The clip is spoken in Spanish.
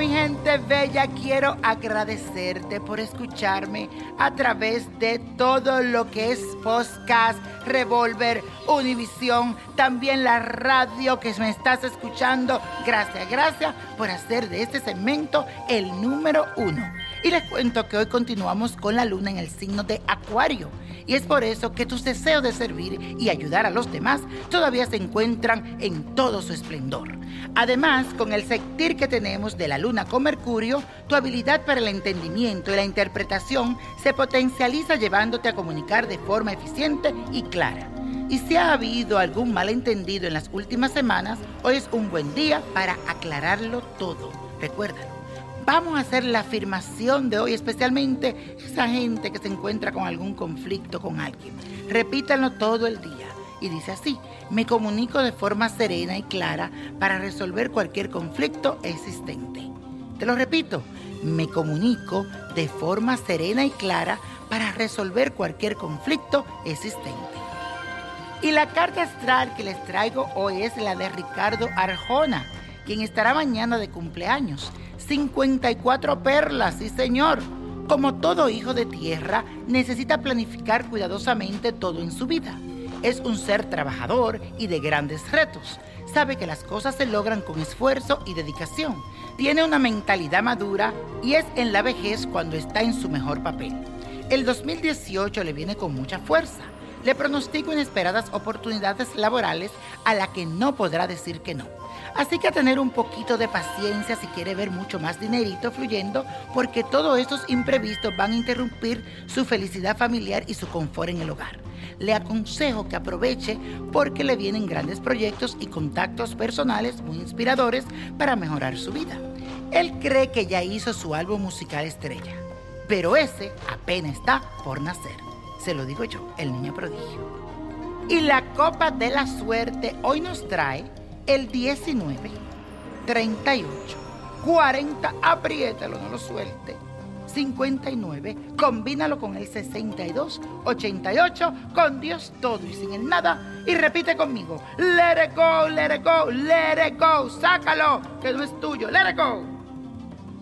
Gente bella, quiero agradecerte por escucharme a través de todo lo que es podcast, Revolver, Univisión, también la radio que me estás escuchando. Gracias, gracias por hacer de este segmento el número uno. Y les cuento que hoy continuamos con la luna en el signo de Acuario. Y es por eso que tus deseos de servir y ayudar a los demás todavía se encuentran en todo su esplendor. Además, con el sentir que tenemos de la luna con Mercurio, tu habilidad para el entendimiento y la interpretación se potencializa llevándote a comunicar de forma eficiente y clara. Y si ha habido algún malentendido en las últimas semanas, hoy es un buen día para aclararlo todo. Recuérdalo. Vamos a hacer la afirmación de hoy, especialmente esa gente que se encuentra con algún conflicto con alguien. Repítanlo todo el día. Y dice así, me comunico de forma serena y clara para resolver cualquier conflicto existente. Te lo repito, me comunico de forma serena y clara para resolver cualquier conflicto existente. Y la carta astral que les traigo hoy es la de Ricardo Arjona, quien estará mañana de cumpleaños. 54 perlas, sí señor. Como todo hijo de tierra, necesita planificar cuidadosamente todo en su vida. Es un ser trabajador y de grandes retos. Sabe que las cosas se logran con esfuerzo y dedicación. Tiene una mentalidad madura y es en la vejez cuando está en su mejor papel. El 2018 le viene con mucha fuerza. Le pronostico inesperadas oportunidades laborales a la que no podrá decir que no. Así que a tener un poquito de paciencia si quiere ver mucho más dinerito fluyendo, porque todos estos imprevistos van a interrumpir su felicidad familiar y su confort en el hogar. Le aconsejo que aproveche porque le vienen grandes proyectos y contactos personales muy inspiradores para mejorar su vida. Él cree que ya hizo su álbum musical estrella, pero ese apenas está por nacer. Se lo digo yo, el niño prodigio. Y la copa de la suerte hoy nos trae el 19, 38, 40, apriétalo, no lo suelte. 59, combínalo con el 62, 88, con Dios todo y sin el nada. Y repite conmigo, let it go, let it go, let it go, sácalo, que no es tuyo, let it go.